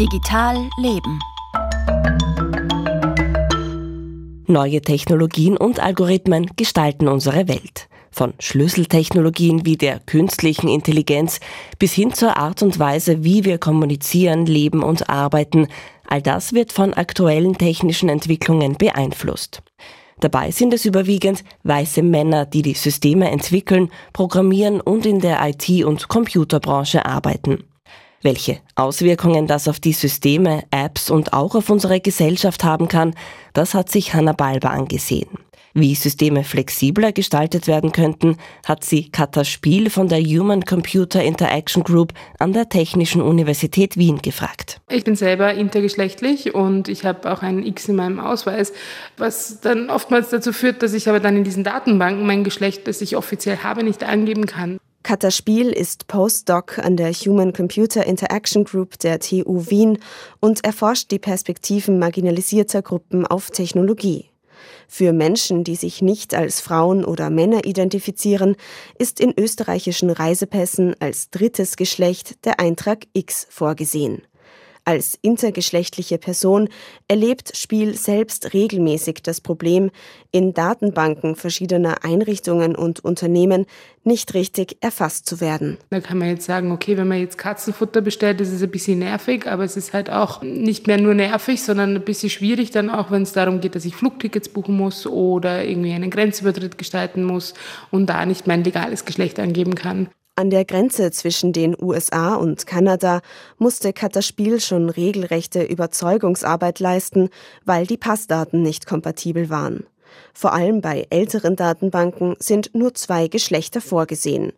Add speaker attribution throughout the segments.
Speaker 1: Digital Leben.
Speaker 2: Neue Technologien und Algorithmen gestalten unsere Welt. Von Schlüsseltechnologien wie der künstlichen Intelligenz bis hin zur Art und Weise, wie wir kommunizieren, leben und arbeiten, all das wird von aktuellen technischen Entwicklungen beeinflusst. Dabei sind es überwiegend weiße Männer, die die Systeme entwickeln, programmieren und in der IT- und Computerbranche arbeiten. Welche Auswirkungen das auf die Systeme, Apps und auch auf unsere Gesellschaft haben kann, das hat sich Hanna Balber angesehen. Wie Systeme flexibler gestaltet werden könnten, hat sie Katha Spiel von der Human Computer Interaction Group an der Technischen Universität Wien gefragt.
Speaker 3: Ich bin selber intergeschlechtlich und ich habe auch ein X in meinem Ausweis, was dann oftmals dazu führt, dass ich aber dann in diesen Datenbanken mein Geschlecht, das ich offiziell habe, nicht angeben kann.
Speaker 4: Katha Spiel ist Postdoc an der Human Computer Interaction Group der TU Wien und erforscht die Perspektiven marginalisierter Gruppen auf Technologie. Für Menschen, die sich nicht als Frauen oder Männer identifizieren, ist in österreichischen Reisepässen als drittes Geschlecht der Eintrag X vorgesehen. Als intergeschlechtliche Person erlebt Spiel selbst regelmäßig das Problem, in Datenbanken verschiedener Einrichtungen und Unternehmen nicht richtig erfasst zu werden.
Speaker 3: Da kann man jetzt sagen, okay, wenn man jetzt Katzenfutter bestellt, ist es ein bisschen nervig, aber es ist halt auch nicht mehr nur nervig, sondern ein bisschen schwierig dann auch, wenn es darum geht, dass ich Flugtickets buchen muss oder irgendwie einen Grenzübertritt gestalten muss und da nicht mein legales Geschlecht angeben kann.
Speaker 4: An der Grenze zwischen den USA und Kanada musste Kataspiel schon regelrechte Überzeugungsarbeit leisten, weil die Passdaten nicht kompatibel waren. Vor allem bei älteren Datenbanken sind nur zwei Geschlechter vorgesehen.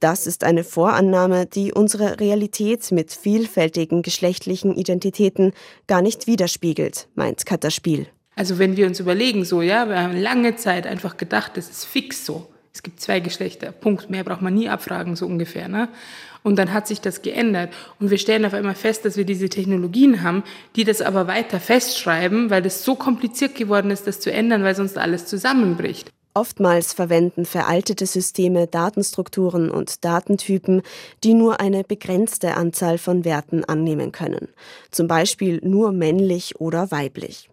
Speaker 4: Das ist eine Vorannahme, die unsere Realität mit vielfältigen geschlechtlichen Identitäten gar nicht widerspiegelt, meint Kataspiel.
Speaker 3: Also wenn wir uns überlegen, so, ja, wir haben lange Zeit einfach gedacht, das ist fix so. Es gibt zwei Geschlechter, Punkt. Mehr braucht man nie abfragen, so ungefähr. Ne? Und dann hat sich das geändert. Und wir stellen auf einmal fest, dass wir diese Technologien haben, die das aber weiter festschreiben, weil es so kompliziert geworden ist, das zu ändern, weil sonst alles zusammenbricht.
Speaker 4: Oftmals verwenden veraltete Systeme Datenstrukturen und Datentypen, die nur eine begrenzte Anzahl von Werten annehmen können. Zum Beispiel nur männlich oder weiblich.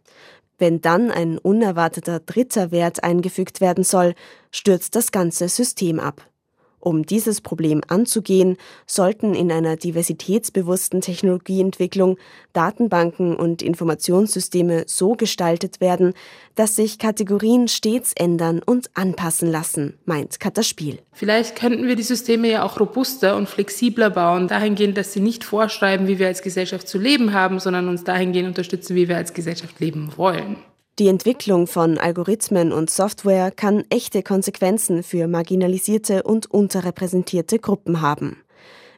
Speaker 4: Wenn dann ein unerwarteter dritter Wert eingefügt werden soll, stürzt das ganze System ab. Um dieses Problem anzugehen, sollten in einer diversitätsbewussten Technologieentwicklung Datenbanken und Informationssysteme so gestaltet werden, dass sich Kategorien stets ändern und anpassen lassen, meint Kataspiel.
Speaker 3: Vielleicht könnten wir die Systeme ja auch robuster und flexibler bauen, dahingehend, dass sie nicht vorschreiben, wie wir als Gesellschaft zu leben haben, sondern uns dahingehend unterstützen, wie wir als Gesellschaft leben wollen.
Speaker 4: Die Entwicklung von Algorithmen und Software kann echte Konsequenzen für marginalisierte und unterrepräsentierte Gruppen haben.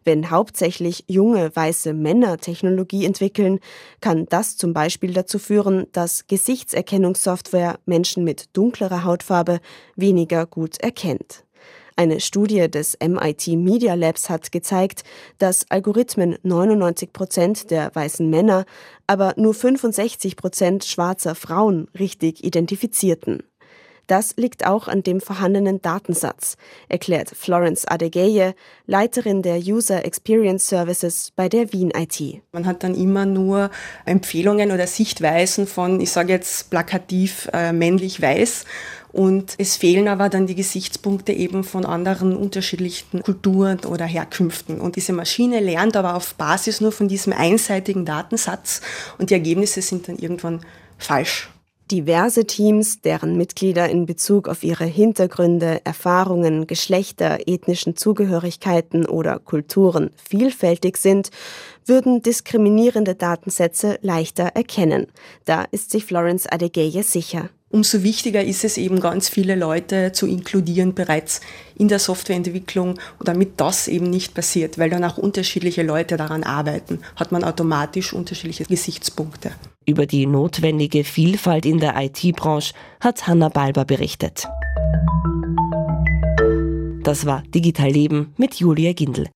Speaker 4: Wenn hauptsächlich junge weiße Männer Technologie entwickeln, kann das zum Beispiel dazu führen, dass Gesichtserkennungssoftware Menschen mit dunklerer Hautfarbe weniger gut erkennt. Eine Studie des MIT Media Labs hat gezeigt, dass Algorithmen 99 Prozent der weißen Männer, aber nur 65 Prozent schwarzer Frauen richtig identifizierten. Das liegt auch an dem vorhandenen Datensatz, erklärt Florence Adegeye, Leiterin der User Experience Services bei der Wien IT.
Speaker 5: Man hat dann immer nur Empfehlungen oder Sichtweisen von, ich sage jetzt plakativ äh, männlich-weiß und es fehlen aber dann die Gesichtspunkte eben von anderen unterschiedlichen Kulturen oder Herkünften. Und diese Maschine lernt aber auf Basis nur von diesem einseitigen Datensatz und die Ergebnisse sind dann irgendwann falsch.
Speaker 4: Diverse Teams, deren Mitglieder in Bezug auf ihre Hintergründe, Erfahrungen, Geschlechter, ethnischen Zugehörigkeiten oder Kulturen vielfältig sind, würden diskriminierende Datensätze leichter erkennen. Da ist sich Florence Adegeye sicher.
Speaker 5: Umso wichtiger ist es eben, ganz viele Leute zu inkludieren bereits in der Softwareentwicklung, damit das eben nicht passiert, weil dann auch unterschiedliche Leute daran arbeiten, hat man automatisch unterschiedliche Gesichtspunkte.
Speaker 2: Über die notwendige Vielfalt in der IT-Branche hat Hanna Balber berichtet. Das war Digital Leben mit Julia Gindel.